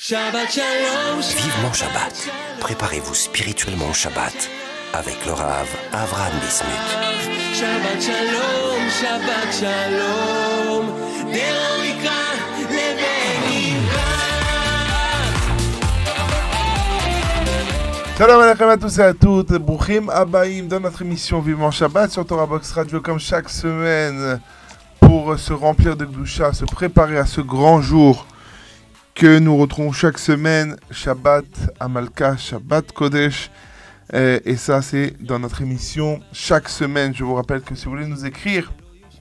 Shabbat Shalom. Vivement Shabbat. Préparez-vous spirituellement au Shabbat avec le Rav Avram Bismuth. Shabbat Shalom, Shabbat Shalom. Salam alaikum à tous et à toutes, Bouchim Abaïm dans notre émission Vivement Shabbat sur Torah Box Radio comme chaque semaine pour se remplir de Gdoucha, se préparer à ce grand jour que nous retrouvons chaque semaine, Shabbat Amalka, Shabbat Kodesh. Euh, et ça, c'est dans notre émission chaque semaine. Je vous rappelle que si vous voulez nous écrire,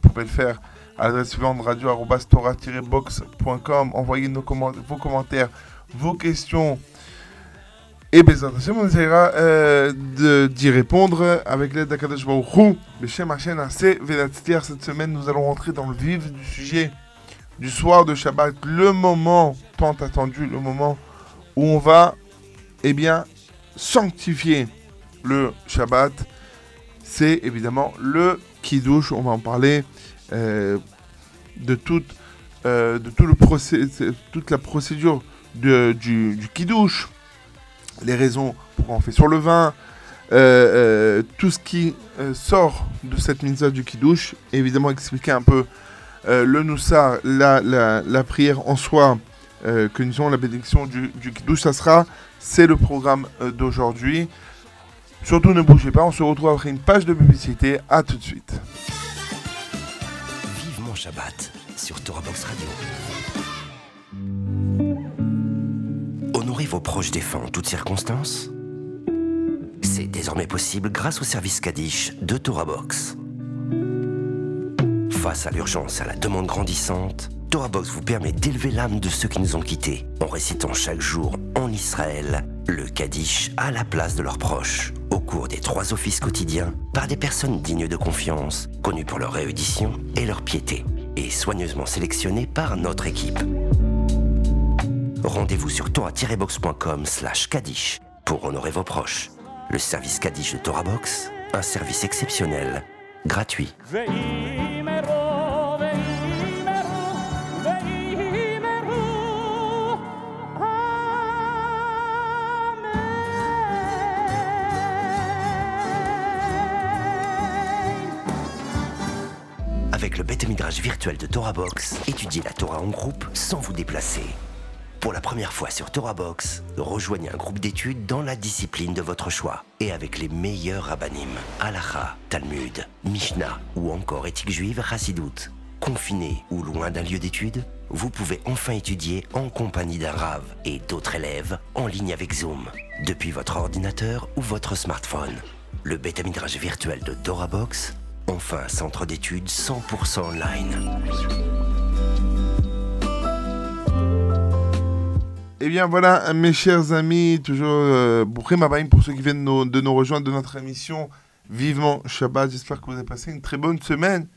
vous pouvez le faire à l'adresse suivante radio-torah-box.com. Envoyez nos vos commentaires, vos questions. Et Bezat Hashem, on essaiera euh, d'y répondre avec l'aide d'Akadosh Baruch Hu. Beshem Hashem Aseh Vedatztiar. Cette semaine, nous allons rentrer dans le vif du sujet du soir de Shabbat, le moment tant attendu, le moment où on va, eh bien, sanctifier le Shabbat. C'est évidemment le Kiddush. On va en parler euh, de, toute, euh, tout le toute la procédure du, du Kiddush, les raisons pourquoi on fait sur le vin, euh, tout ce qui sort de cette mitzvah du Kiddush, évidemment expliquer un peu euh, le Noussa, la, la, prière en soi, euh, que nous avons la bénédiction du, du ça sera, c'est le programme euh, d'aujourd'hui. Surtout ne bougez pas, on se retrouve après une page de publicité, à tout de suite. Vivement Shabbat sur Torah Box Radio. Honorez vos proches défunts en toutes circonstances. C'est désormais possible grâce au service Kaddish de Torah Box. Face à l'urgence à la demande grandissante, Torah Box vous permet d'élever l'âme de ceux qui nous ont quittés en récitant chaque jour en Israël le Kaddish à la place de leurs proches au cours des trois offices quotidiens par des personnes dignes de confiance, connues pour leur réédition et leur piété, et soigneusement sélectionnées par notre équipe. Rendez-vous sur torah-box.com slash Kaddish pour honorer vos proches. Le service Kaddish de Torah Box, un service exceptionnel, gratuit. Le bête midrash virtuel de Torah Box, étudiez la Torah en groupe sans vous déplacer. Pour la première fois sur Torah Box, rejoignez un groupe d'études dans la discipline de votre choix et avec les meilleurs rabbinim, Halacha, Talmud, Mishnah ou encore éthique juive Chassidoute. Confiné ou loin d'un lieu d'études, vous pouvez enfin étudier en compagnie d'un Rav et d'autres élèves en ligne avec Zoom, depuis votre ordinateur ou votre smartphone. Le bêta midrash virtuel de Torah Box, enfin centre d'études 100% online. Eh bien voilà, mes chers amis, toujours euh, pour ceux qui viennent de nous rejoindre de notre émission Vivement Shabbat. J'espère que vous avez passé une très bonne semaine,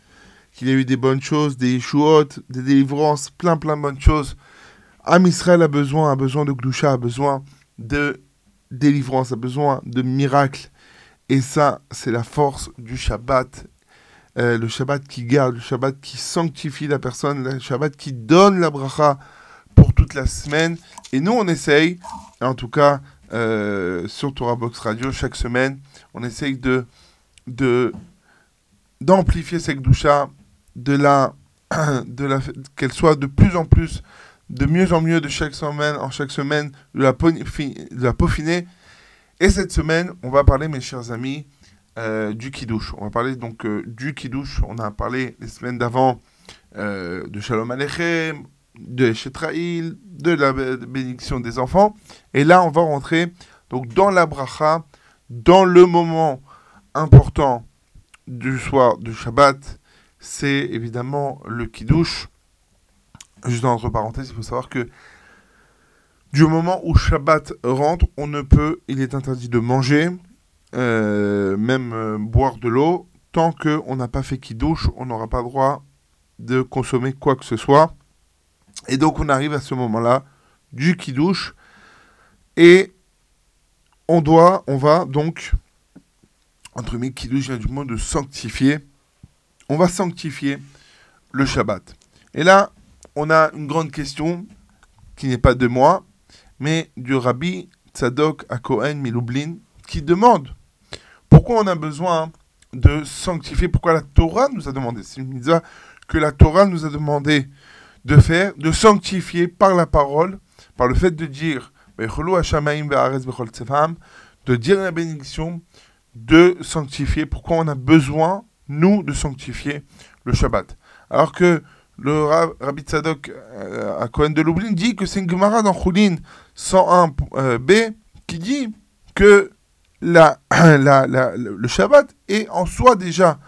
qu'il y a eu des bonnes choses, des Yeshuot, des délivrances, plein plein de bonnes choses. Am Israël a besoin, a besoin de Gdusha, a besoin de délivrance, a besoin de miracles. Et ça, c'est la force du Shabbat. Euh, le Shabbat qui garde, le Shabbat qui sanctifie la personne, le Shabbat qui donne la bracha pour toute la semaine. Et nous, on essaye, en tout cas euh, sur Torah Box Radio, chaque semaine, on essaye de d'amplifier cette doucha, de la, de la qu'elle soit de plus en plus, de mieux en mieux de chaque semaine, en chaque semaine, de la, de la peaufiner. Et cette semaine, on va parler, mes chers amis, euh, du kiddush. On va parler donc euh, du kiddush. On a parlé les semaines d'avant euh, de Shalom Aleichem, de Shetraïl, de la bé- bénédiction des enfants. Et là, on va rentrer donc dans la bracha, dans le moment important du soir du Shabbat. C'est évidemment le kiddush. Juste entre parenthèses, il faut savoir que du moment où Shabbat rentre, on ne peut, il est interdit de manger, euh, même euh, boire de l'eau, tant qu'on n'a pas fait kiddush, on n'aura pas droit de consommer quoi que ce soit. Et donc on arrive à ce moment-là du kiddush et on doit, on va donc, entre mes kiddush vient du mot de sanctifier, on va sanctifier le Shabbat. Et là, on a une grande question qui n'est pas de moi, mais du rabbi Tzadok à Miloublin, qui demande pourquoi on a besoin de sanctifier, pourquoi la Torah nous a demandé, c'est une mitzvah que la Torah nous a demandé de faire, de sanctifier par la parole, par le fait de dire de dire la bénédiction, de sanctifier. Pourquoi on a besoin, nous, de sanctifier le Shabbat? Alors que le Rabbi Tzadok euh, à Cohen de Lublin dit que c'est une Gemara dans Choulin 101b qui dit que la, la, le Shabbat est en soi déjà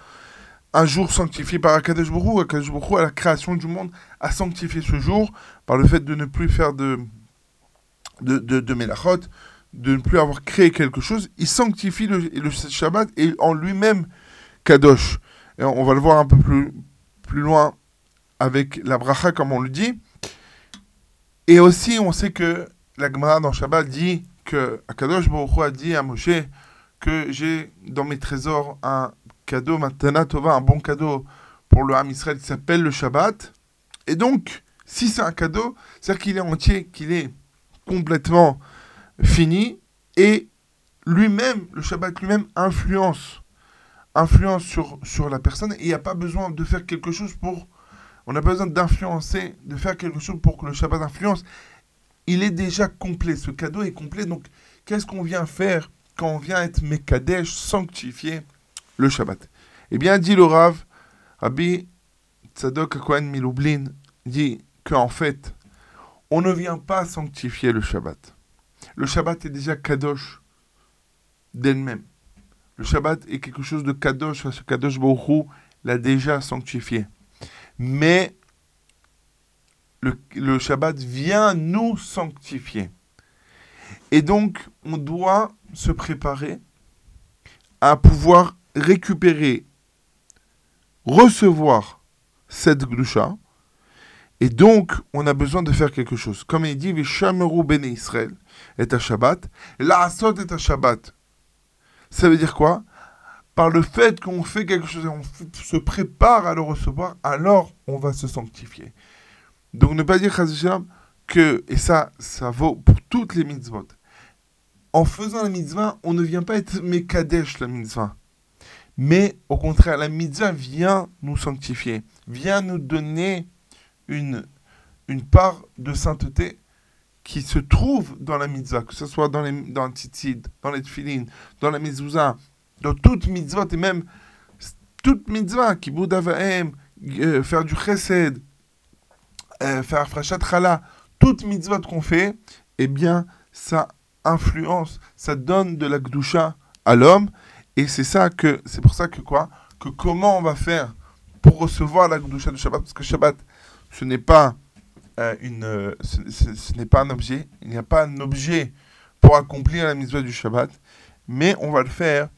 un jour sanctifié par Akadosh Baruch Akadosh Baruch à la création du monde, a sanctifié ce jour par le fait de ne plus faire de, de, de, de melachot, de ne plus avoir créé quelque chose. Il sanctifie le, le Shabbat et en lui-même Kadosh. On va le voir un peu plus, plus loin avec la bracha, comme on le dit. Et aussi, on sait que la Gemara dans Shabbat dit que Akadosh Baruch a dit à Moshe que j'ai dans mes trésors un cadeau, Matana Tova, un bon cadeau pour le Ham Israël qui s'appelle le Shabbat. Et donc, si c'est un cadeau, c'est-à-dire qu'il est entier, qu'il est complètement fini, et lui-même, le Shabbat lui-même influence, influence sur, sur la personne, et il n'y a pas besoin de faire quelque chose pour... On n'a pas besoin d'influencer, de faire quelque chose pour que le Shabbat influence. Il est déjà complet, ce cadeau est complet, donc qu'est-ce qu'on vient faire quand on vient être Mekadesh, sanctifié le Shabbat? Eh bien, dit le Rav, Rabbi Tzadok Kohen Miloublin dit qu'en fait, on ne vient pas sanctifier le Shabbat. Le Shabbat est déjà Kadosh d'elle-même. Le Shabbat est quelque chose de Kadosh, parce que Kadosh Baruch l'a déjà sanctifié. Mais le, Shabbat vient nous sanctifier. Et donc, on doit se préparer à pouvoir récupérer, recevoir cette gdusha. Et donc, on a besoin de faire quelque chose. Comme il dit, Vishameru bene Israël est à Shabbat, la asot est à Shabbat. Ça veut dire quoi? Par le fait qu'on fait quelque chose et on se prépare à le recevoir, alors on va se sanctifier. Donc ne pas dire que, et ça, ça vaut pour toutes les mitzvot, en faisant la mitzvah, on ne vient pas être Mekadesh la mitzvah. Mais au contraire, la mitzvah vient nous sanctifier, vient nous donner une, une part de sainteté qui se trouve dans la mitzvah, que ce soit dans, les, dans le tzitzit, dans les dans la mezouza, dans toute mitzvah, et même toute mitzvah, qui vahem, euh, faire du chesed, faire frachat chala, toute mitzvah qu'on fait, eh bien, ça influence, ça donne de la gdusha à l'homme, et c'est ça que, c'est pour ça que quoi? Que comment on va faire pour recevoir la Gdusha du Shabbat? Parce que Shabbat, ce n'est pas euh, une, euh, ce, n'est pas un objet. Il n'y a pas un objet pour accomplir la mitzvah du Shabbat, mais on va le faire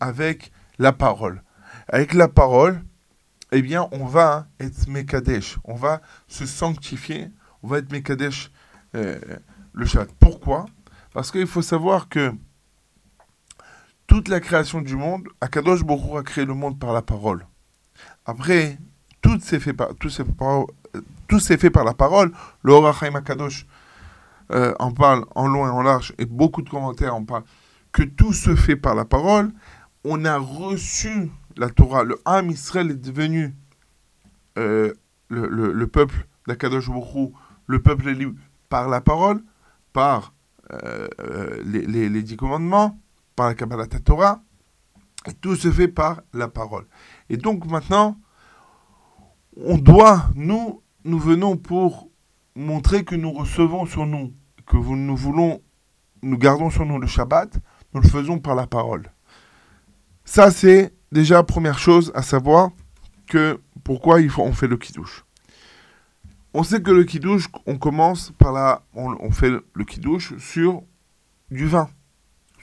avec la parole. Avec la parole, eh bien, on va être Mekadesh, on va se sanctifier, on va être Mekadesh euh, le Shabbat. Pourquoi? Parce qu'il faut savoir que toute la création du monde, Akadosh Baruch a créé le monde par la parole. Après, tout s'est fait par, tout s'est, tout s'est fait par la parole. Le Horachaim Akadosh euh, en parle en long et en large, et beaucoup de commentaires en parlent, que tout se fait par la parole. On a reçu la Torah. Le Ham Israël est devenu euh, le, le, peuple d'Akadosh le peuple élu par la parole, par euh, les, les, les dix commandements, par la Kabbalah Torah, et tout se fait par la parole. Et donc maintenant, on doit, nous, nous venons pour montrer que nous recevons sur nous, que nous voulons, nous gardons sur nous le Shabbat, nous le faisons par la parole. Ça, c'est déjà première chose à savoir que pourquoi il faut, on fait le kiddush. On sait que le kiddush, on commence par la, on, fait le kiddush sur du vin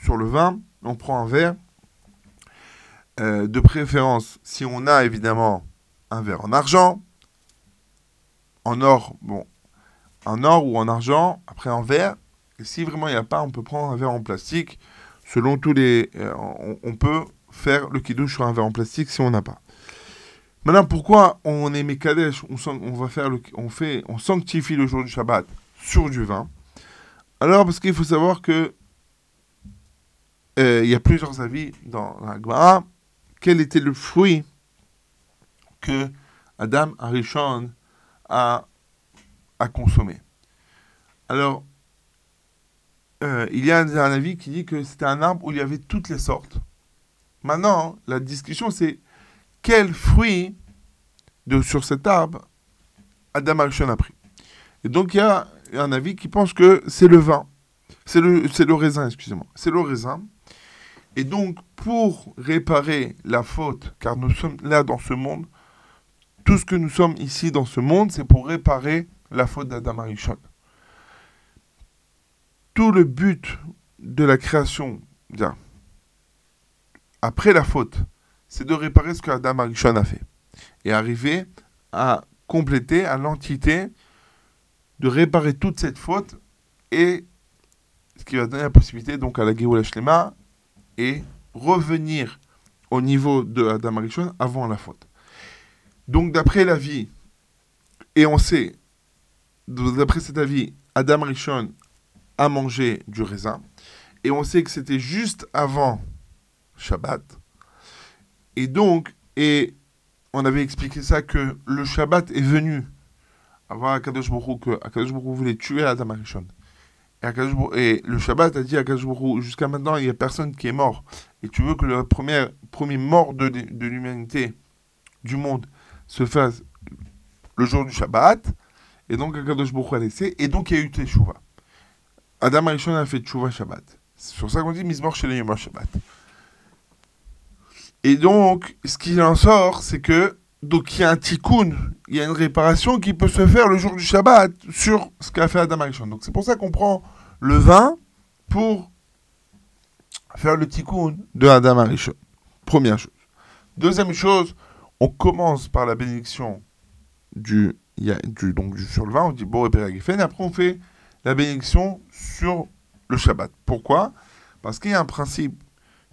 sur le vin, on prend un verre. Euh, de préférence, si on a évidemment un verre en argent, en or, bon, en or ou en argent, après en verre. Et si vraiment il n'y a pas, on peut prendre un verre en plastique. Selon tous les, euh, on, peut faire le kidouche sur un verre en plastique si on n'a pas. Maintenant, pourquoi on est Mekadesh on, on va faire on fait, on sanctifie le jour du Shabbat sur du vin? Alors, parce qu'il faut savoir que euh, il y a plusieurs avis dans la Gemara. Quel était le fruit que Adam Arishon a, consommé? Alors, euh, il y a un avis qui dit que c'était un arbre où il y avait toutes les sortes. Maintenant, la discussion, c'est quel fruit de, sur cet arbre Adam Arishon a pris. Et donc, il y a un avis qui pense que c'est le vin. C'est le, le raisin, excusez-moi. C'est le raisin. Et donc, pour réparer la faute, car nous sommes là dans ce monde, tout ce que nous sommes ici dans ce monde, c'est pour réparer la faute d'Adam Arishon. Tout le but de la création, bien, après la faute, c'est de réparer ce que Adam Arishon a fait. Et arriver à compléter, à l'entité, de réparer toute cette faute et ce qui va donner la possibilité donc à la Géoula Shlema et revenir au niveau de Adam Arishon avant la faute. Donc d'après l'avis, et on sait, d'après cet avis, Adam Arishon a mangé du raisin, et on sait que c'était juste avant Shabbat. Et donc, et on avait expliqué ça que le Shabbat est venu avant Akadosh Baruch que Akadosh Baruch voulait tuer Adam Arishon. Et, et le Shabbat a dit à Akadosh jusqu'à maintenant, il n'y a personne qui est mort. Et tu veux que le premier, premier mort de, de l'humanité, du monde, se fasse le jour du Shabbat? Et donc Akadosh Baruch a laissé. Et donc il y a eu Teshuvah. Adam Arishon a fait Teshuvah Shabbat. C'est sur ça qu'on dit Mizmor chez les Shabbat. Et donc, ce qui en sort, c'est que donc il y a un tikkun, il y a une réparation qui peut se faire le jour du Shabbat sur ce qu'a fait Adam Arishon. Donc c'est pour ça qu'on prend le vin pour faire le tikkun de Adam Arishon. Première chose. Deuxième chose, on commence par la bénédiction du, du, donc, sur le vin, on dit bon et après on fait la bénédiction sur le Shabbat. Pourquoi? Parce qu'il y a un principe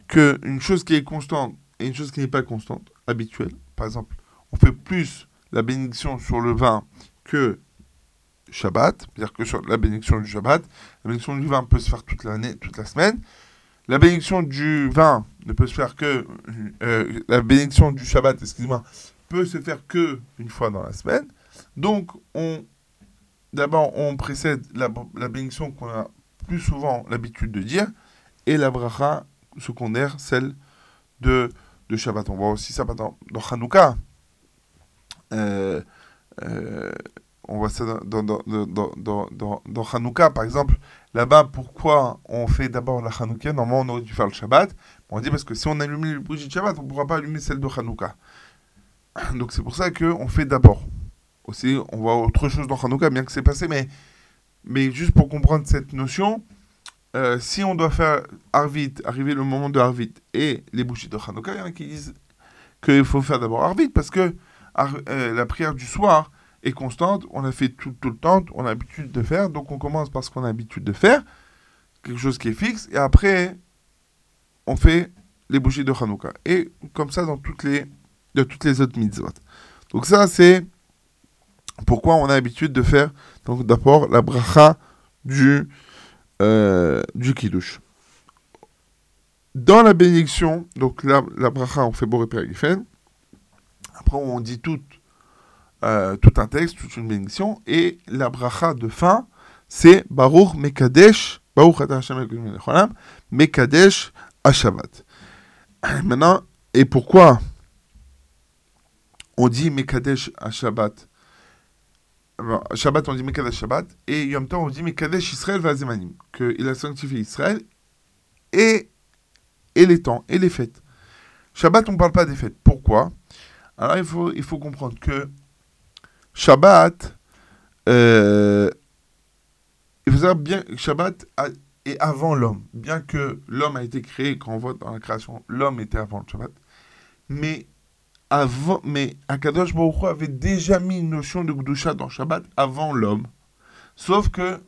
que une chose qui est constante et une chose qui n'est pas constante, habituelle, par exemple, on fait plus la bénédiction sur le vin que Shabbat, c'est-à-dire que sur la bénédiction du Shabbat, la bénédiction du vin peut se faire toute l'année, toute la semaine. La bénédiction du vin ne peut se faire que euh, la bénédiction du Shabbat, excusez-moi, peut se faire que une fois dans la semaine. Donc on d'abord on précède la, la bénédiction qu'on a plus souvent l'habitude de dire et la bracha secondaire, celle de, de Shabbat. On voit aussi ça dans, dans Hanouka. Euh, euh, on voit ça dans, dans, dans, dans Hanouka, par exemple. Là-bas, pourquoi on fait d'abord la Hanouka Normalement, on aurait dû faire le Shabbat. On dit parce que si on allume les bougies de Shabbat, on ne pourra pas allumer celle de Hanouka. Donc c'est pour ça qu'on fait d'abord. Aussi, on voit autre chose dans Hanouka, bien que c'est passé, mais, mais juste pour comprendre cette notion, euh, si on doit faire Arvit, arriver le moment de Arvit et les bougies de Hanouka, il y en a qui disent qu'il faut faire d'abord Arvit parce que euh, la prière du soir est constante, on la fait tout, tout le temps, on a l'habitude de faire, donc on commence par ce qu'on a l'habitude de faire, quelque chose qui est fixe, et après on fait les bougies de Hanouka. Et comme ça dans toutes les, de toutes les autres mitzvot. Donc ça c'est pourquoi on a l'habitude de faire donc d'abord la bracha du, euh, du kiddush. Dans la bénédiction, donc la, bracha, on fait Boré Père Giffen. Après, on dit tout, euh, tout un texte, toute une bénédiction. Et la bracha de fin, c'est Baruch Mekadesh, Baruch Mekadesh Hashavat. Maintenant, et pourquoi on dit Mekadesh Hashabat Alors, Shabbat, on dit Mekadesh Shabbat, et Yom Tov, on dit Mekadesh Israël Vazemanim, qu'il a sanctifié Israël, et, et les temps, et les fêtes. Shabbat, on ne parle pas des fêtes. Pourquoi? Alors, il faut, il faut comprendre que Shabbat, euh, il faut savoir bien que Shabbat est avant l'homme. Bien que l'homme a été créé, quand on voit dans la création, l'homme était avant le Shabbat. Mais avant, mais Akadosh Baruch Hu avait déjà mis une notion de Gdusha dans Shabbat avant l'homme. Sauf que,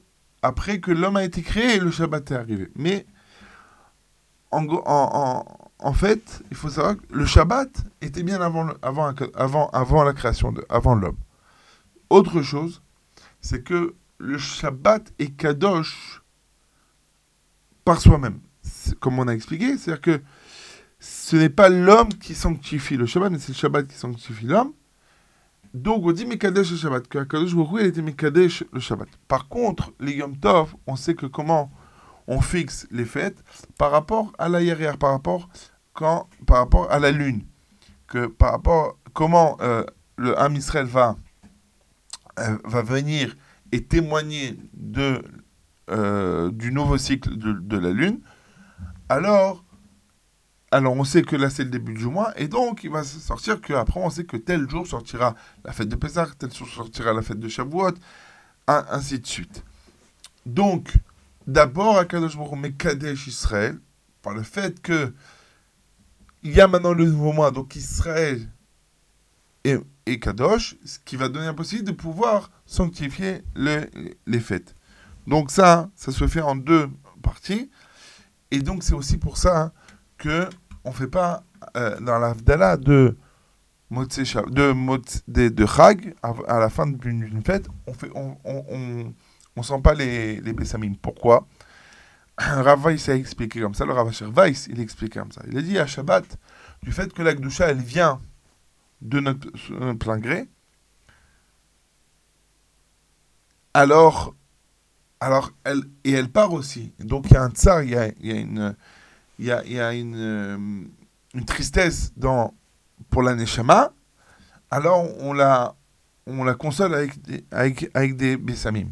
après que l'homme a été créé, le Shabbat est arrivé. Mais, en, en, en, fait, il faut savoir que le Shabbat était bien avant, avant, avant, avant la création, de, avant l'homme. Autre chose, c'est que le Shabbat est Kadosh par soi-même. Comme on a expliqué, c'est-à-dire que ce n'est pas l'homme qui sanctifie le Shabbat, mais c'est le Shabbat qui sanctifie l'homme. Donc on dit Mekadesh le Shabbat, que Akadosh Baruch était Mekadesh le Shabbat. Par contre, les Yom Tov, on sait que comment on fixe les fêtes par rapport à la hier, par rapport, quand, par rapport à la lune. Que par rapport comment euh, le Ham Israël va, euh, va venir et témoigner de, euh, du nouveau cycle de la lune, alors, alors on sait que là c'est le début du mois, et donc il va sortir qu'après on sait que tel jour sortira la fête de Pessah, tel jour sortira la fête de Shavuot, un- ainsi de suite. Donc, d'abord, Akadosh Baruch met Kadesh Israël, par le fait que il y a maintenant le nouveau mois, donc Israël et, et Kadosh, ce qui va donner la de pouvoir sanctifier le- les fêtes. Donc ça, ça se fait en deux parties. Et donc c'est aussi pour ça hein, que on fait pas euh, dans la Vdala de de, de, de Chag, à, la fin d'une fête, on fait on, on, on, sent pas les, les Bessamim. Pourquoi? Rav Weiss a expliqué comme ça, le Rav Weiss, il a expliqué comme ça. Il a dit à Shabbat, du fait que la Gdusha, elle vient de notre, notre plein gré, alors, alors elle, et elle part aussi. Donc il y a un tsar, il y a, il y a une, il y a, y a une, euh, une tristesse dans, pour la Neshama, alors on la, on la console avec des, avec, avec des Bessamim.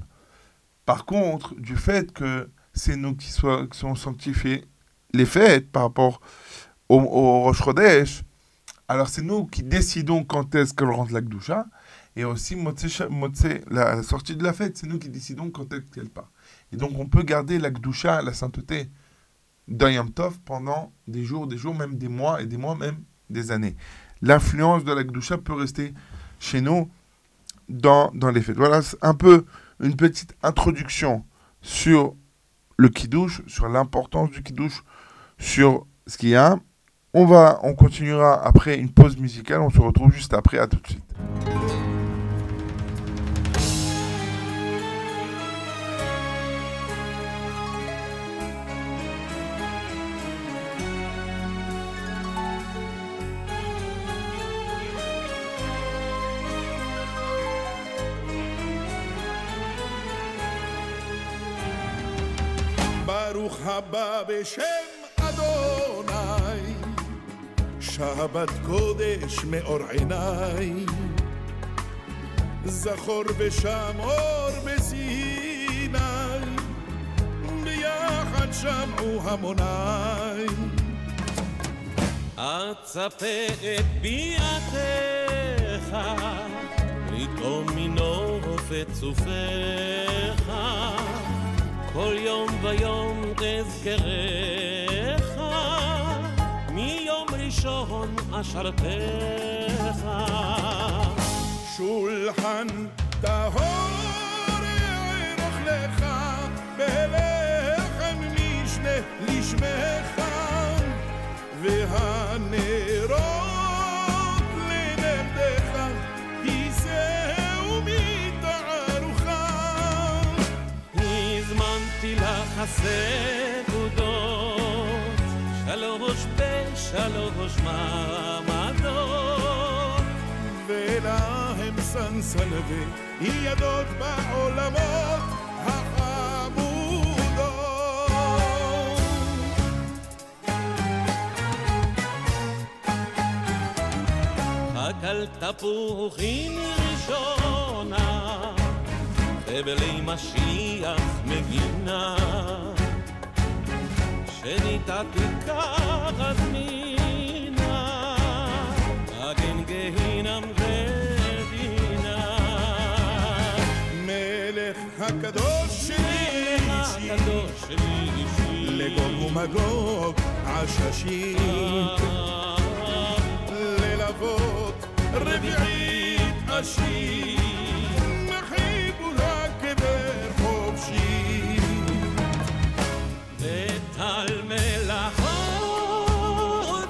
Par contre, du fait que c'est nous qui, soient, qui sont sanctifiés les fêtes par rapport au, au Rosh Chodesh, alors c'est nous qui décidons quand est-ce qu'elle rentre la Gdusha, et aussi la sortie de la fête, c'est nous qui décidons quand est-ce qu'elle part. Et donc on peut garder la Gdusha, la sainteté d'un Yom pendant des jours, des jours, même des mois, et des mois, même des années. L'influence de la Gdusha peut rester chez nous dans, dans les fêtes. Voilà, un peu une petite introduction sur le Kiddush, sur l'importance du Kiddush, sur ce qu'il y a. On va, on continuera après une pause musicale. On se retrouve juste après. À tout de suite. הבא בשם אדוני, שבת קודש מאור עיניי. זכור ושמור בסיני, ביחד שמעו המוני. אצפה את ביעתך, לטעום מנוף את צופיך, כל יום ויום אזכרך, מיום ראשון אשרתך. שולחן טהור יערוך לך, בלחם משנה לשמך, והנרות חסר עודות, שלוש בשלוש מעמדות. ולהם סנסלבי, ידות בעולמות החמודות. חק על תפוחים ראשונה חבלי משיח מגינה, שניתה תיקח הזמינה, אגן גהינם ודינה. מלך הקדוש שלי אישי, לגוג ומגוג עששים, ללוות רביעית אשים, מחיבו על מלאכות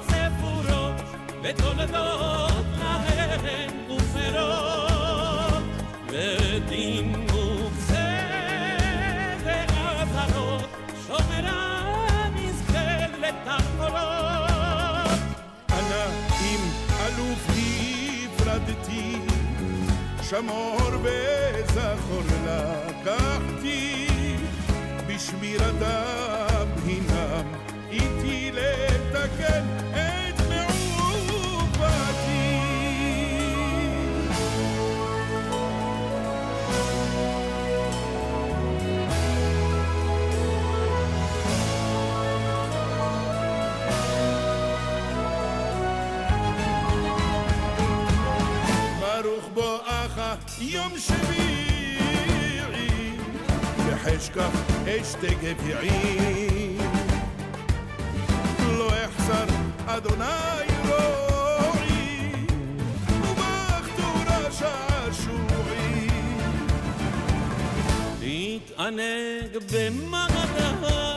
ספורות ותולדות להן ופרות ודין מוקצה ואזהרות שומרה נזכה לתחבורות אנא עם אלופי הפרדתי שמור וזכור לקחתי בשמירתה הנם איתי לתקן את מעובתי. ברוך בואך יום שביעי, בחשכך אשתה גביעי. אדוני רועי, ובך תורה שעשועים. להתענג במעלה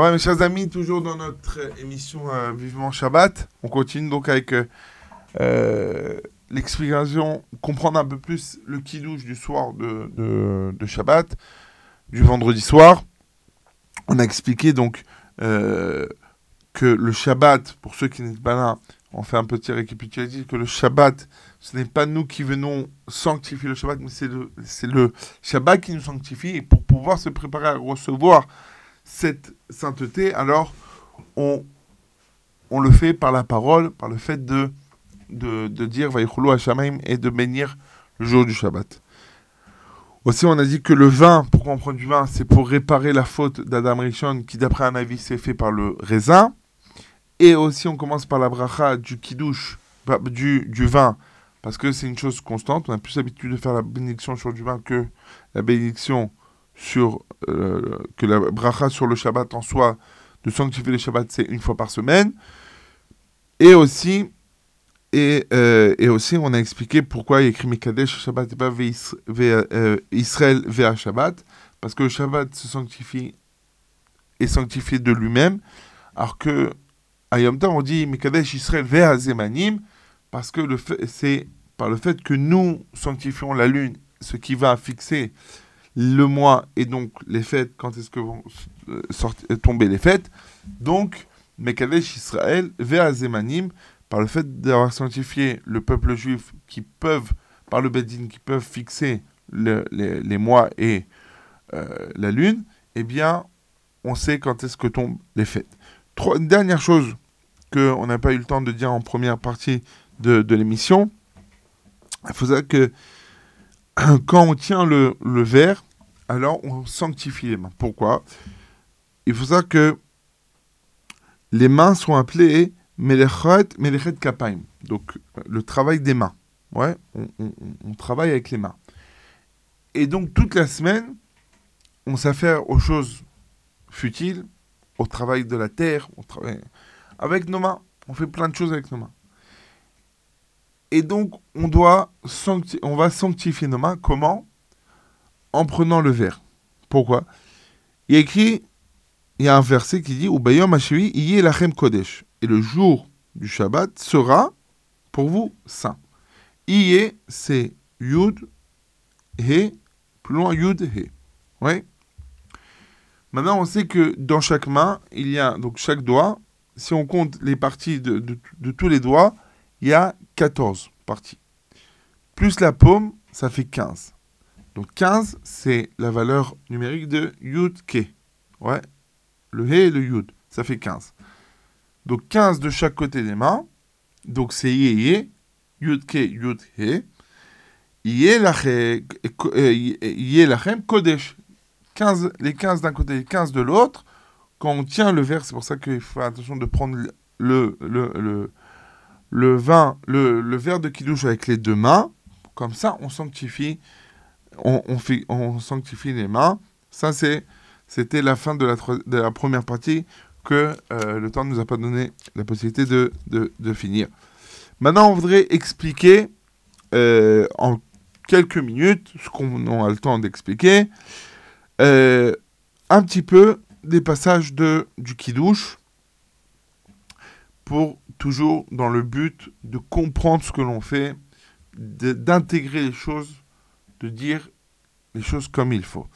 Ah mes chers amis, toujours dans notre euh, émission euh, Vivement Shabbat, on continue donc avec euh, l'explication, comprendre un peu plus le kidouche du soir de, Shabbat, du vendredi soir. On a expliqué donc que le Shabbat, pour ceux qui n'étaient pas là, on fait un petit récapitulatif, que le Shabbat, ce n'est pas nous qui venons sanctifier le Shabbat, mais c'est le, le Shabbat qui nous sanctifie. Et pour pouvoir se préparer à recevoir cette sainteté, alors on, on le fait par la parole, par le fait de, de, de dire Vaïchoulou Hashamaim et de bénir le jour du Shabbat. Aussi, on a dit que le vin, pourquoi on prend du vin? C'est pour réparer la faute d'Adam Rishon, qui d'après un avis s'est fait par le raisin. Et aussi, on commence par la bracha du kidouche, bah, du, du vin, parce que c'est une chose constante. On a plus l'habitude de faire la bénédiction sur du vin que la bénédiction sur euh, que la bracha sur le Shabbat en soi, de sanctifier le Shabbat, c'est une fois par semaine. Et aussi, et, euh, et aussi, on a expliqué pourquoi il y a écrit Mekadesh Shabbat et pas euh, Israël Vea Shabbat, parce que le Shabbat se sanctifie est sanctifié de lui-même, alors que à Yom Tov, on dit Mekadesh Israël Vea Zemanim, parce que c'est par le fait que nous sanctifions la lune, ce qui va fixer le mois et donc les fêtes, quand est-ce que vont euh, sortir- tomber les fêtes. Donc, Mekadesh Israël, Vea Zemanim, par le fait d'avoir sanctifié le peuple juif qui peuvent, par le Bedin, qui peuvent fixer le- les, les mois et euh, la lune, eh bien, on sait quand est-ce que tombent les fêtes. Trois, dernière chose qu'on n'a pas eu le temps de dire en première partie de, de l'émission, il faut savoir que quand on tient le, le verre, alors on sanctifie les mains. Pourquoi? Il faut savoir que les mains sont appelées Melechet, Melechet Kapaim, donc le travail des mains. Ouais, on, travaille avec les mains. Et donc toute la semaine, on s'affaire aux choses futiles, au travail de la terre, avec nos mains. On fait plein de choses avec nos mains. Et donc on doit on va sanctifier nos mains. Comment? En prenant le verre. Pourquoi? Il y a écrit, il y a un verset qui dit Ubayom Hashem Iye Lachem Kodesh. Et le jour du Shabbat sera pour vous saint. Iye, c'est Yud, He, plus loin Yud, He. Ouais. Maintenant, on sait que dans chaque main, il y a donc chaque doigt. Si on compte les parties de tous les doigts, il y a 14 parties. Plus la paume, ça fait 15. Donc 15, c'est la valeur numérique de Yud Ke. Ouais. Le He et le Yud, ça fait 15. Donc 15 de chaque côté des mains. Donc c'est Yé Yud Ke, Yud He. Yé Lachem, euh, Kodesh. 15, les 15 d'un côté, les 15 de l'autre. Quand on tient le verre, c'est pour ça qu'il faut faire attention de prendre le, le, le, le vin, le, le verre de kidouche avec les deux mains. Comme ça, on sanctifie, on, sanctifie les mains. Ça, c'est, c'était la fin de la, première partie que euh, le temps ne nous a pas donné la possibilité de, finir. Maintenant, on voudrait expliquer euh, en quelques minutes, ce qu'on a le temps d'expliquer, euh, un petit peu des passages de, du Kiddush pour toujours dans le but de comprendre ce que l'on fait, d'intégrer les choses, de dire les choses comme il faut.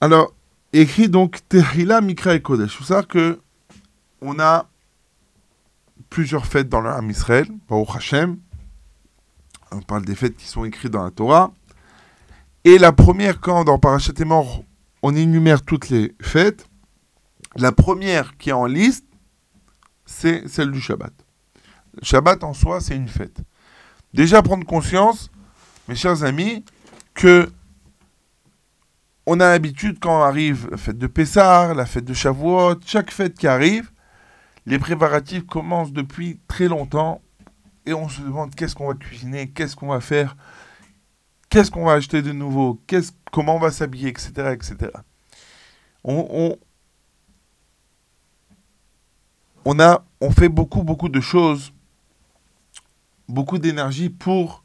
Alors, écrit donc Tehila Mikra et Kodesh. Faut savoir que on a plusieurs fêtes dans Ham Israël, Baruch Hashem. On parle des fêtes qui sont écrites dans la Torah. Et la première, quand dans Parashat Mort, on énumère toutes les fêtes, la première qui est en liste, c'est celle du Shabbat. Le Shabbat en soi, c'est une fête. Déjà prendre conscience, mes chers amis, que on a l'habitude quand arrive la fête de Pessah, la fête de Shavuot, chaque fête qui arrive, les préparatifs commencent depuis très longtemps et on se demande qu'est-ce qu'on va cuisiner, qu'est-ce qu'on va faire, qu'est-ce qu'on va acheter de nouveau, qu'est-ce, comment on va s'habiller, etc., etc. On fait beaucoup, beaucoup de choses, beaucoup d'énergie pour,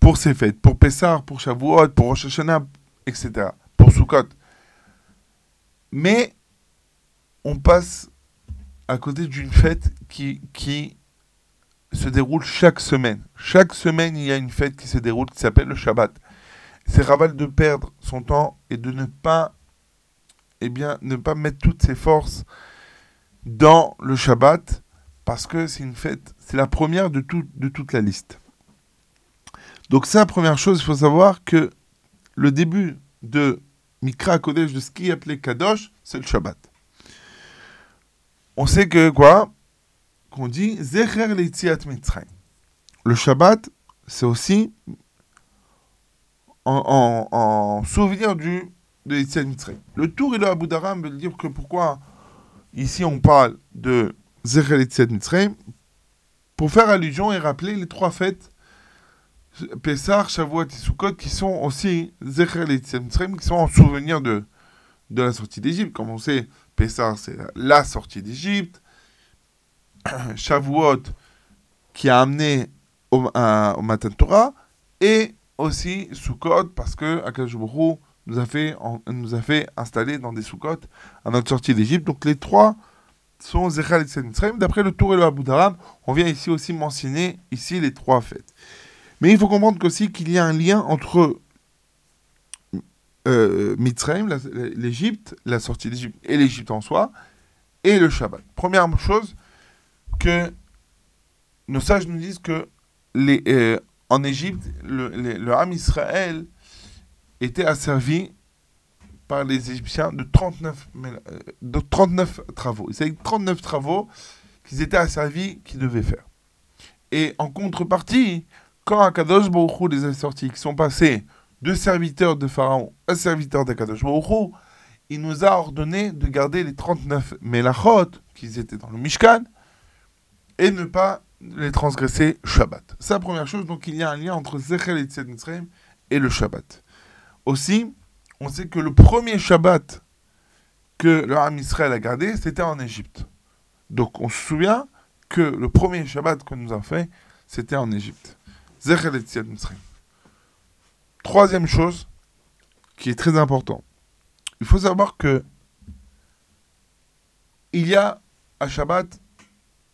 pour ces fêtes, pour Pessah, pour Shavuot, pour Rosh Hashanah, etc., pour Sukkot. Mais on passe à côté d'une fête qui, qui se déroule chaque semaine. Chaque semaine, il y a une fête qui se déroule qui s'appelle le Shabbat. C'est raval de perdre son temps et de ne pas, eh bien, ne pas mettre toutes ses forces dans le Shabbat parce que c'est une fête, c'est la première de, tout, de toute la liste. Donc ça, première chose, il faut savoir que le début de Mikra Kodesh, de ce qui est appelé Kadosh, c'est le Shabbat. On sait que quoi? Qu'on dit Zecher Leitziat Mitzrayim. Le Shabbat, c'est aussi en, en- en souvenir du, de Leitziat Mitzrayim. Le tour et le Abu Dharam veut dire que pourquoi ici on parle de Zecher Leitziat Mitzrayim pour faire allusion et rappeler les trois fêtes Pessah, Shavuot et Sukkot qui sont aussi Zecher Mitzrayim, qui sont en souvenir de, de la sortie d'Égypte. Comme on sait, Pessah, c'est la, sortie d'Égypte. Shavuot, qui a amené au, à- au Matan Torah. Et aussi Sukkot, parce que Hu nous a fait, nous a fait installer dans des Sukkot à notre sortie d'Égypte. Donc les trois sont Zecher Mitzrayim. D'après le Tour et le Abu Dharam, on vient ici aussi mentionner ici les trois fêtes. Mais il faut comprendre qu'aussi qu'il y a un lien entre euh, Mitzrayim, la- l'Égypte, la sortie d'Égypte et l'Égypte en soi, et le Shabbat. Première chose, que nos sages nous disent que euh, en Égypte, le, le Ham Israël était asservi par les Égyptiens de 39, méla- euh, de 39 travaux. C'est 39 travaux qu'ils étaient asservis qu'ils devaient faire. Et en contrepartie, quand Akadosh Baruch Hu les a sortis, qui sont passés de serviteurs de Pharaon à serviteurs d'Akadosh Baruch Hu, il nous a ordonné de garder les 39 Melachot, qui étaient dans le Mishkan, et ne pas les transgresser Shabbat. C'est la première chose, donc il y a un lien entre Zechel et Tzed Mitzrayim et le Shabbat. Aussi, on sait que le premier Shabbat que le Ham Israël a gardé, c'était en Égypte. Donc on se souvient que le premier Shabbat que nous avons fait, c'était en Égypte. Troisième chose, qui est très important. Il faut savoir que il y a à Shabbat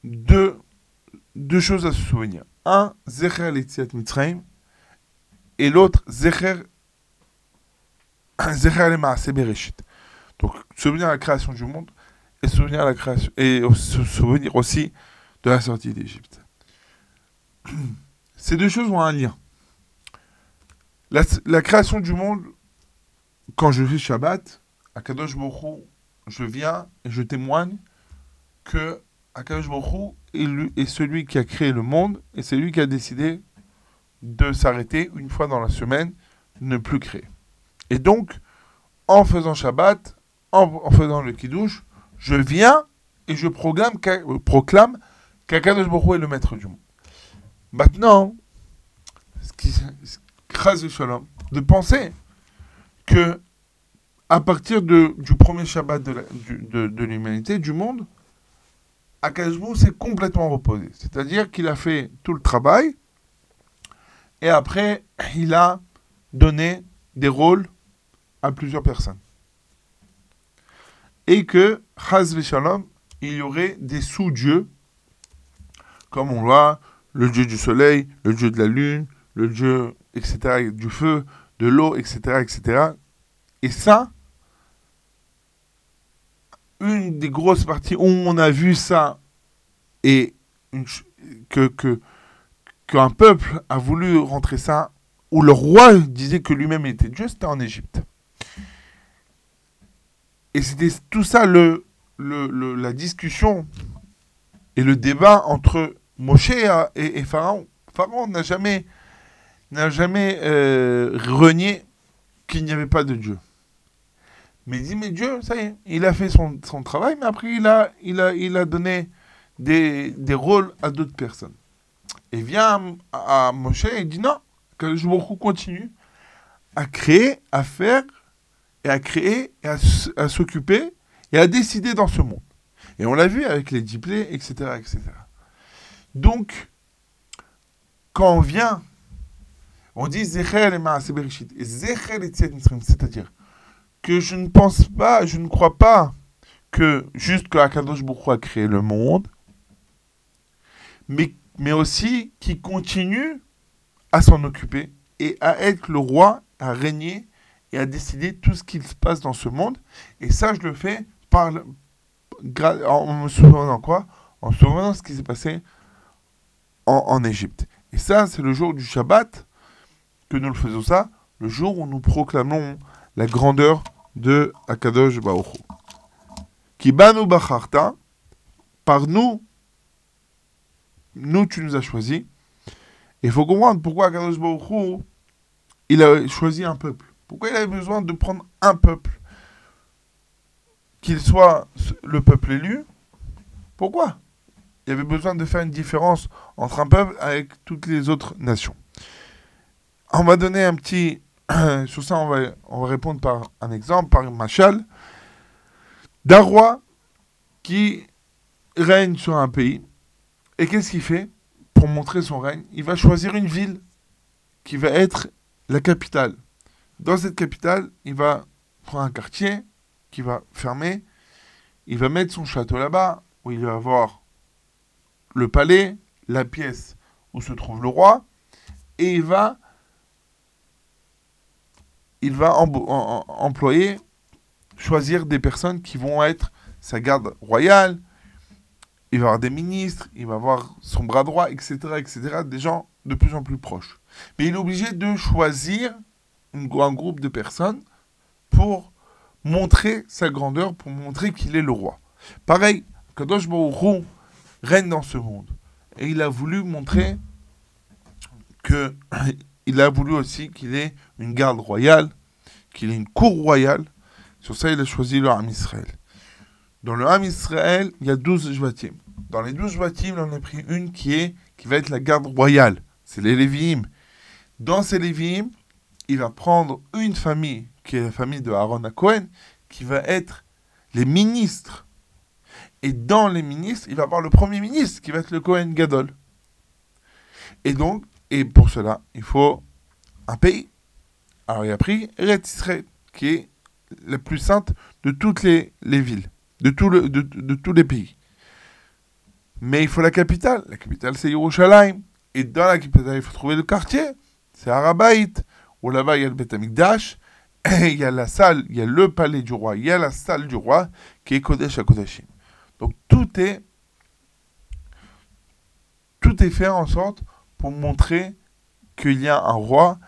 deux, deux choses à se souvenir. Un, Zecher Letziat Mitzrayim, et l'autre, Zecher Zecher le. Donc, souvenir à la création du monde et souvenir à la création et souvenir aussi de la sortie d'Égypte. Ces deux choses ont un lien. La, création du monde, quand je fais Shabbat, à Kadosh je viens et je témoigne que Akadosh Baruch est, lui- est celui qui a créé le monde et c'est lui qui a décidé de s'arrêter une fois dans la semaine, ne plus créer. Et donc, en faisant Shabbat, en, faisant le Kiddush, je viens et je proclame, qu'a- proclame qu'Akadosh Baruch est le maître du monde. Maintenant, de penser que à partir du premier Shabbat de l'humanité, du monde, Hu s'est complètement reposé. C'est-à-dire qu'il a fait tout le travail et après, il a donné des rôles à plusieurs personnes. Et que, Chaz Shalom, il y aurait des sous-dieux, comme on voit le dieu du soleil, le dieu de la lune, le dieu, etc., du feu, de l'eau, etc., etc. Et ça, une des grosses parties où on a vu ça et que, qu'un peuple a voulu rentrer ça, où le roi disait que lui-même était Dieu, c'était en Égypte. Et c'était tout ça la discussion et le débat entre Moshe et, Pharaon. Pharaon n'a jamais, n'a jamais euh, renié qu'il n'y avait pas de Dieu. Mais il dit, mais Dieu, ça y est, il a fait son, travail, mais après il a, il a, donné des, rôles à d'autres personnes. Et vient à, Moshe et dit non, que je beaucoup continue à créer, à faire, et à créer, et à s'occuper, et à décider dans ce monde. Et on l'a vu avec les diplés, etc., etc. Donc, quand on vient, on dit Zecher et Maaseh Bereshit, Zecher et c'est-à-dire que je ne pense pas, je ne crois pas que juste que Akadosh Hu a créé le monde, mais, mais aussi qu'il continue à s'en occuper et à être le roi, à régner et à décider tout ce qui se passe dans ce monde. Et ça, je le fais par en me souvenant quoi? En me souvenant ce qui s'est passé en, Égypte. Et ça, c'est le jour du Shabbat que nous le faisons ça, le jour où nous proclamons la grandeur de Akadosh Baruch. Qui banu bacharta, par nous, nous tu nous as choisis. Il faut comprendre pourquoi Akadosh Baruch il a choisi un peuple. Pourquoi il avait besoin de prendre un peuple? Qu'il soit le peuple élu Pourquoi? Il y avait besoin de faire une différence entre un peuple avec toutes les autres nations. On va donner un petit... Sur ça, on va, on va répondre par un exemple, par machal, d'un roi qui règne sur un pays. Et qu'est-ce qu'il fait pour montrer son règne? Il va choisir une ville qui va être la capitale. Dans cette capitale, il va prendre un quartier qui va fermer. Il va mettre son château là-bas, où il va avoir le palais, la pièce où se trouve le roi, et il va, il va employer, choisir des personnes qui vont être sa garde royale. Il va avoir des ministres, il va avoir son bras droit, etc., etc., des gens de plus en plus proches. Mais il est obligé de choisir un groupe de personnes pour montrer sa grandeur, pour montrer qu'il est le roi. Pareil, Kadosh Baruch règne dans ce monde. Et il a voulu montrer que il a voulu aussi qu'il ait une garde royale, qu'il ait une cour royale. Sur ça, il a choisi le Ham Israël. Dans le Ham Israël, il y a 12 Jvatim. Dans les 12 Jvatim, on a pris une qui est qui va être la garde royale. C'est les Lévi'im. Dans ces Lévi'im, il va prendre une famille, qui est la famille de Aaron à Cohen, qui va être les ministres. Et dans les ministres, il va avoir le premier ministre, qui va être le Cohen Gadol. Et donc, et pour cela, il faut un pays. Alors il a pris qui est la plus sainte de toutes les, les villes, de, tout le, de, de tous les pays. Mais il faut la capitale. La capitale, c'est Yerushalayim. Et dans la capitale, il faut trouver le quartier. C'est Harabait. Où là-bas, il y a le Beth Amikdash. Et il y a la salle, il y a le palais du roi, il y a la salle du roi, qui est Kodesh à Kodashim. Donc tout est, tout est fait en sorte pour montrer qu'il y a un roi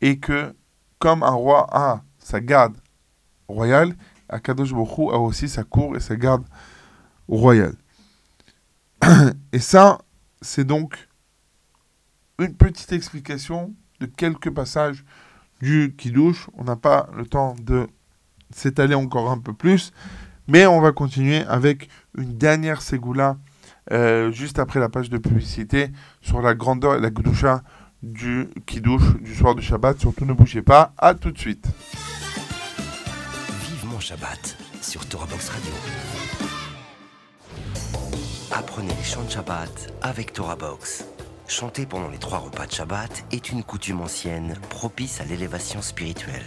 et que, comme un roi a sa garde royale, Akadosh Baruch Hu a aussi sa cour et sa garde royale. Et ça, c'est donc une petite explication de quelques passages du Kiddush. On n'a pas le temps de s'étaler encore un peu plus, mais on va continuer avec une dernière Ségoula euh, juste après la page de publicité sur la grandeur et la Gdusha du Kiddush du soir du Shabbat. Surtout ne bougez pas, à tout de suite. Vivement Shabbat sur Torah Box Radio. Apprenez les chants de Shabbat avec Torah Box. Chanter pendant les trois repas de Shabbat est une coutume ancienne propice à l'élévation spirituelle.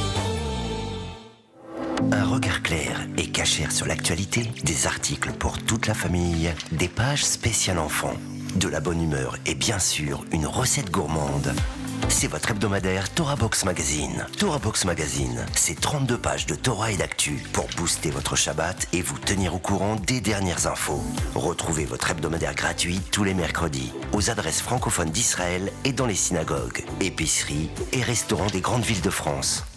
Un regard clair et cachère sur l'actualité, des articles pour toute la famille, des pages spéciales enfants, de la bonne humeur et bien sûr une recette gourmande. C'est votre hebdomadaire Torah Box Magazine. Torah Box Magazine, c'est 32 pages de Torah et d'actu pour booster votre Shabbat et vous tenir au courant des dernières infos. Retrouvez votre hebdomadaire gratuit tous les mercredis aux adresses francophones d'Israël et dans les synagogues, épiceries et restaurants des grandes villes de France,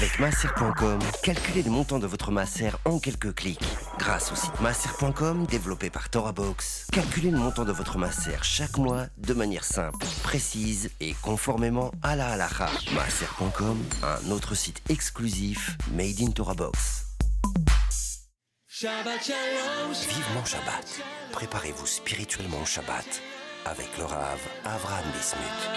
Avec masser.com, calculez le montant de votre masser en quelques clics. Grâce au site masser.com développé par ToraBox, calculez le montant de votre masser chaque mois de manière simple, précise et conformément à la halakha. Masser.com, un autre site exclusif made in ToraBox. Vivement Shabbat. Préparez-vous spirituellement au Shabbat avec le Rav Avram Bismuth.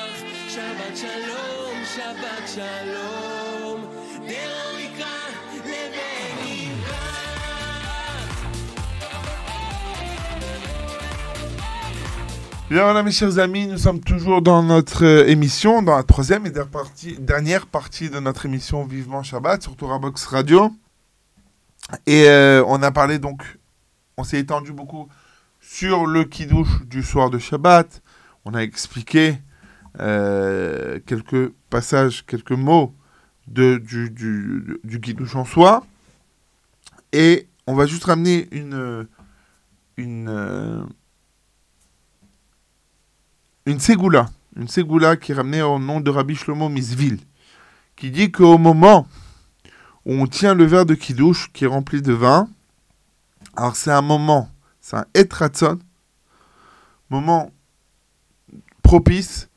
Bien voilà mes chers amis, nous sommes toujours dans notre euh, émission, dans la troisième et dernière partie, de notre émission Vivement Shabbat sur Box Radio. Et euh, on a parlé donc, on s'est étendu beaucoup sur le kiddush du soir de Shabbat. On a expliqué euh, quelques passages, quelques mots de, du, du, du kiddush en soi. Et on va juste ramener une, une, euh, une ségoula, une qui est ramenée au nom de Rabbi Shlomo Misvil, qui dit qu'au moment où on tient le verre de kiddush qui est rempli de vin, alors c'est un moment, c'est un etratzon, moment propice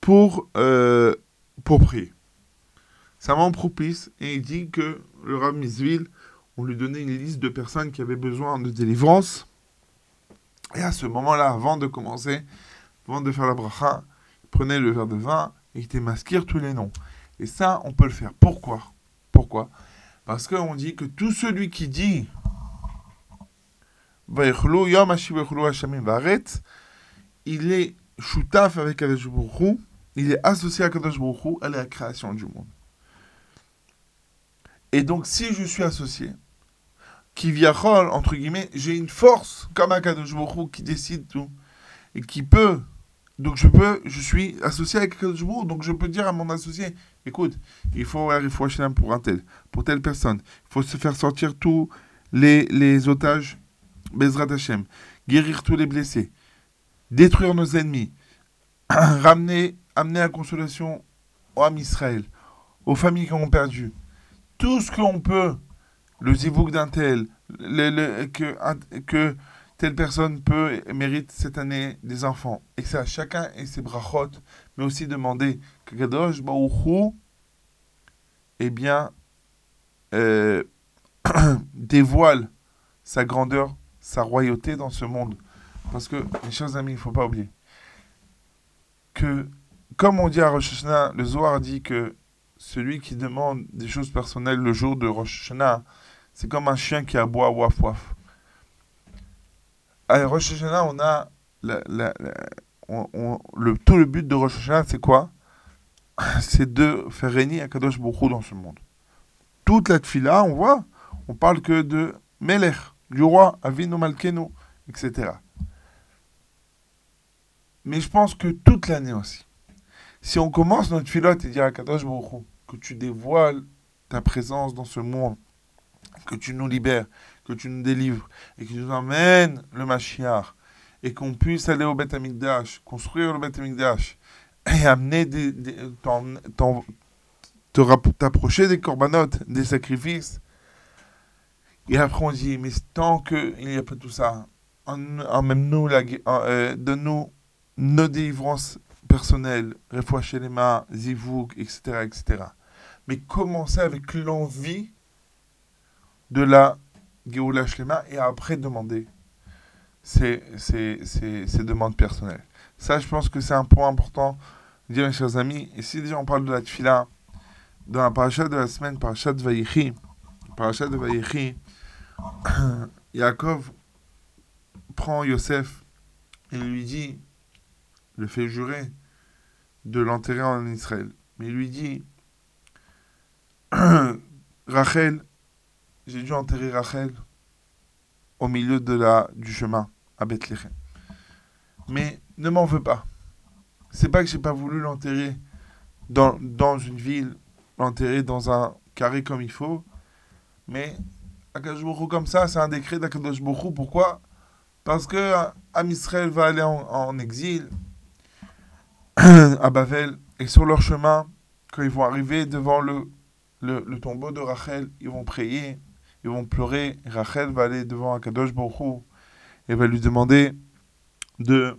pour, euh, pour prier. Un moment propice et il dit que le Rabbi Misvil, on lui donnait une liste de personnes qui avaient besoin de délivrance. Et à ce moment-là, avant de commencer, avant de faire la bracha, il prenait le verre de vin et il masquir tous les noms. Et ça, on peut le faire. Pourquoi? Pourquoi? Parce qu'on dit que tout celui qui dit il est avec il est associé à à la création du monde. Et donc, si je suis associé, qui viachol, entre guillemets, j'ai une force comme un Kadosh Baruch qui décide tout et qui peut. Donc je peux, je suis associé avec Kadosh Baruch Hu, donc je peux dire à mon associé, écoute, il faut il faut pour un tel, pour telle personne, il faut se faire sortir tous les, les otages, Bezrat Hashem, guérir tous les blessés, détruire nos ennemis, ramener, amener la consolation au Israël, aux familles qui ont perdu, tout ce qu'on peut, le zivouk d'un tel, que, que telle personne peut et mérite cette année des enfants. Et à chacun et ses brachot, mais aussi demander que Kadosh Baruch Hu, eh bien, euh, dévoile sa grandeur, sa royauté dans ce monde. Parce que, mes chers amis, il ne faut pas oublier que, comme on dit à Rosh le Zohar dit que celui qui demande des choses personnelles le jour de Rosh Hashanah, c'est comme un chien qui aboie waf waf. À Rosh Hashanah, on a, le, tout le but de Rosh Hashanah, c'est quoi? C'est de faire régner Akadosh Baruch dans ce monde. Toute la tfila, on voit, on parle que de Melech, du roi, Avinu Malkenu, etc. Mais je pense que toute l'année aussi. Si on commence notre filote et dire à Kadosh Baruch que tu dévoiles ta présence dans ce monde, que tu nous libères, que tu nous délivres, et que tu nous emmènes le Mashiach, et qu'on puisse aller au Beth Amikdash, construire le Beth Amikdash, et amener des, des- t'approcher des corbanotes, des sacrifices. Et après on dit, mais tant qu'il n'y a pas tout ça, en- gue- en- euh, donne-nous nos délivrances personnelles, Refoua Shelema, Zivouk, etc., etc. Mais commencer avec l'envie de la Géoula Shlema et après demander ces, ces, ces, ces demandes personnelles. Ça, je pense que c'est un point important, dire mes chers amis. Et si déjà on parle de la tfila, dans la paracha de la semaine, paracha de Vaïchi, paracha de Vaïchi, Yaakov prend Yosef et lui dit, le fait jurer de l'enterrer en Israël. Mais il lui dit, Rachel, j'ai dû enterrer Rachel au milieu de la, du chemin à Bethléem. Mais ne m'en veux pas. C'est pas que j'ai pas voulu l'enterrer dans, dans une ville, l'enterrer dans un carré comme il faut, mais Akadosh comme ça, c'est un décret d'Akadosh. Pourquoi? Parce que euh, Israël va aller en, en exil à Bavel, et sur leur chemin, quand ils vont arriver devant le, le, tombeau de Rachel, ils vont prier, ils vont pleurer. Rachel va aller devant Akadosh Baruch et va lui demander de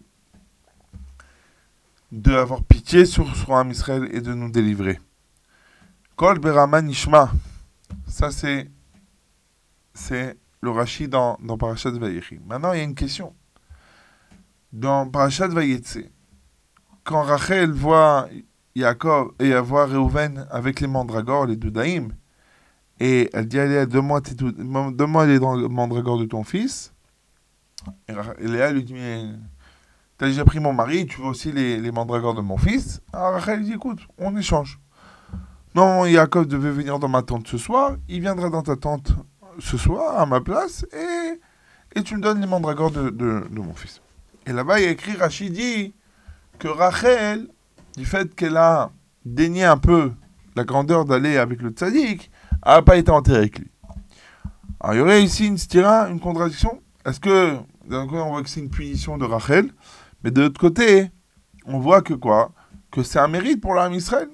de avoir pitié sur, sur Am Israël et de nous délivrer. Kol Berama Nishma, ça c'est c'est le Rashi dans, dans Parashat. Maintenant, il y a une question. Dans Parashat Vayetse, quand Rachel voit Yaakov et elle voit Reuven avec les mandragores, les doudaïm, et elle dit Allez, donne-moi les dra- mandragores de ton fils. Et, Léa lui dit Mais t'as déjà pris mon mari, tu veux aussi les, les mandragores de mon fils? Alors Rachel dit Écoute, on échange. Non, Yaakov devait venir dans ma tente ce soir, il viendra dans ta tente ce soir à ma place et, et tu me donnes les mandragores de, de, de mon fils. Et là-bas, il y a écrit Rachid dit que Rachel, du fait qu'elle a dénié un peu la grandeur d'aller avec le tzaddik, n'a pas été enterrée avec lui. Alors il y aurait ici une stira, une contradiction. Est-ce que, d'un côté, on voit que c'est une punition de Rachel, mais de l'autre côté, on voit que quoi? Que c'est un mérite pour l'âme Israël.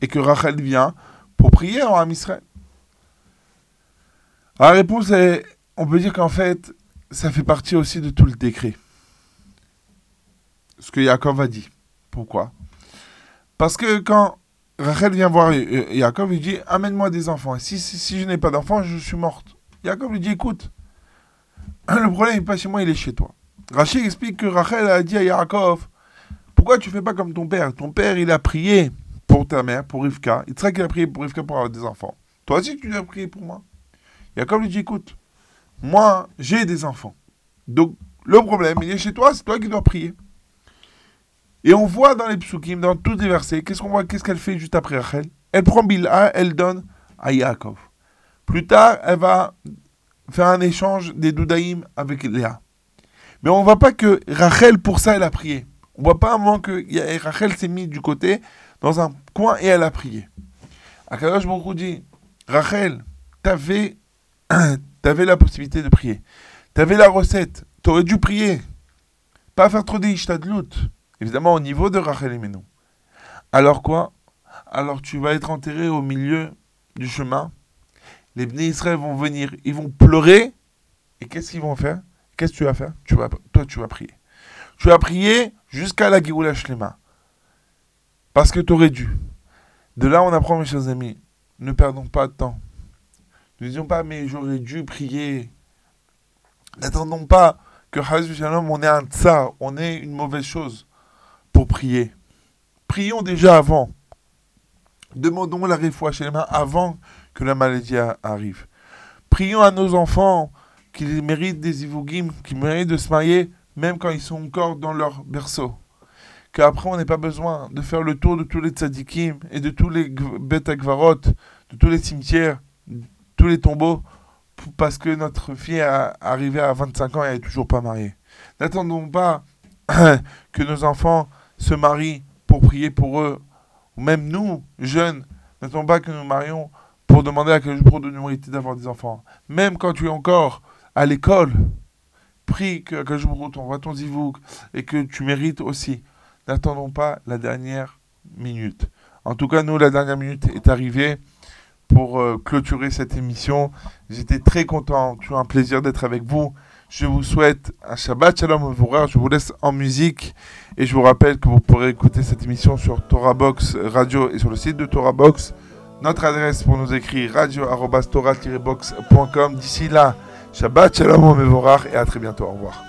Et que Rachel vient pour prier en âme Israël. La réponse est, on peut dire qu'en fait, ça fait partie aussi de tout le décret. Ce que Yaakov a dit. Pourquoi? Parce que quand Rachel vient voir Yaakov, il dit Amène-moi des enfants. Si, je n'ai pas d'enfants, je suis morte. Yaakov lui dit Écoute, le problème n'est pas chez moi, il est chez toi. Rachel explique que Rachel a dit à Yaakov Pourquoi tu fais pas comme ton père? Ton père, il a prié pour ta mère, pour Rivka. Il sait qu'il a prié pour Rivka pour avoir des enfants. Toi aussi, tu dois prier pour moi. Yaakov lui dit Écoute, moi, j'ai des enfants. Donc, le problème, il est chez toi, c'est toi qui dois prier. Et on voit dans les psukim, dans tous les versets, qu'est-ce qu'on voit, qu'est-ce qu'elle fait juste après Rachel? Elle prend Bilha, elle donne à Yaakov. Plus tard, elle va faire un échange des doudaïm avec Léa. Mais on ne voit pas que Rachel, pour ça, elle a prié. On ne voit pas un moment que Rachel s'est mise du côté, dans un coin, et elle a prié. Akadosh Baruch dit, Rachel, t'avais avais la possibilité de prier. T'avais la recette. T'aurais dû prier. Pas faire trop des ishtadlout. Évidemment, au niveau de Rachel et Menou. Alors quoi? Alors tu vas être enterré au milieu du chemin. Les Bnei Israël vont venir. Ils vont pleurer. Et qu'est-ce qu'ils vont faire? Qu'est-ce que tu vas faire? Tu vas, Toi, tu vas prier. Tu vas prier jusqu'à la Géoula Shlema. Parce que tu aurais dû. De là, on apprend, mes chers amis, ne perdons pas de temps. Ne disons pas, mais j'aurais dû prier. N'attendons pas que Shalom, on ait un tsar, on ait une mauvaise chose pour prier. Prions déjà avant. Demandons la réfoua chez les mains avant que la maladie a- arrive. Prions à nos enfants qu'ils méritent des ivougim, qu'ils méritent de se marier, même quand ils sont encore dans leur berceau. qu'après on n'ait pas besoin de faire le tour de tous les tzadikim et de tous les akvarot, de tous les cimetières, tous les tombeaux, parce que notre fille est arrivée à 25 ans et elle n'est toujours pas mariée. N'attendons pas que nos enfants se marient pour prier pour eux, ou même nous, jeunes, n'attendons pas que nous marions pour demander à quel jour de nous mériter d'avoir des enfants. Même quand tu es encore à l'école, prie que quel jour t'envoie ton zivouk et que tu mérites aussi. N'attendons pas la dernière minute. En tout cas, nous, la dernière minute est arrivée pour euh, clôturer cette émission. J'étais très content, toujours un plaisir d'être avec vous. Je vous souhaite un Shabbat Shalom Mevorach. Je vous laisse en musique et je vous rappelle que vous pourrez écouter cette émission sur Torah Box Radio et sur le site de Torah Box. Notre adresse pour nous écrire radio-torah-box.com. D'ici là, Shabbat Shalom Mevorach et à très bientôt. Au revoir.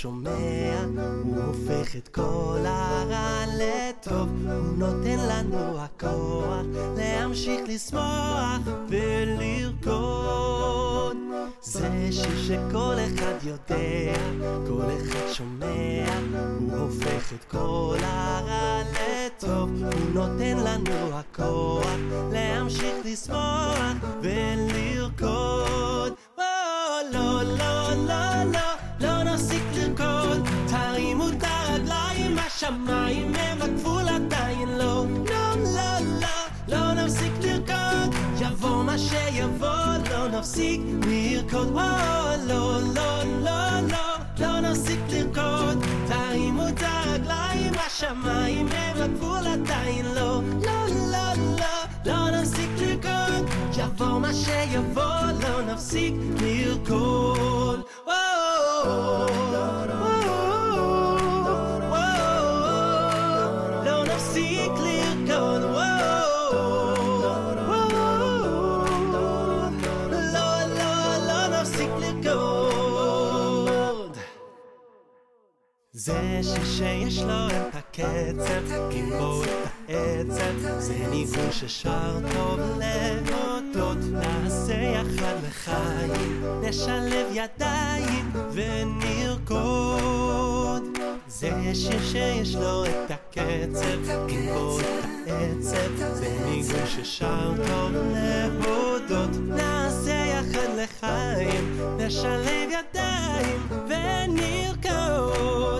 שומע, הוא הופך את כל הרע לטוב, הוא נותן לנו הכוח להמשיך לשמוח ולרקוד. זה שיר שכל אחד יודע, כל אחד שומע, הוא הופך את כל הרע לטוב, הוא נותן לנו הכוח להמשיך לשמוח ולרקוד. לא, לא, לא, לא, לא נפסיק לרקוד, תרימו את הרגליים, השמיים הם הגבול עדיין לא. לא, לא, לא, לא נפסיק לרקוד, יבוא מה שיבוא, לא נפסיק לרקוד. או, לא, לא, לא, לא, לא נפסיק לרקוד, תרימו את הרגליים, השמיים הם הגבול עדיין לא. לא, לא, לא, לא נפסיק לרקוד, יבוא מה שיבוא, לא נפסיק לרקוד. זה שיר שיש לו את הקצב, עם בו את העצב, זה ניגון ששר טוב להודות, נעשה יחד לחיים, נשלב ידיים ונרקוד. זה שיר שיש לו את הקצב, עם בו את העצב, זה ניגון ששר טוב להודות, נעשה יחד לחיים, נשלב ידיים ונרקוד.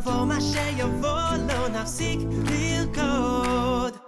יבוא מה שיבוא, לא נפסיק לרקוד.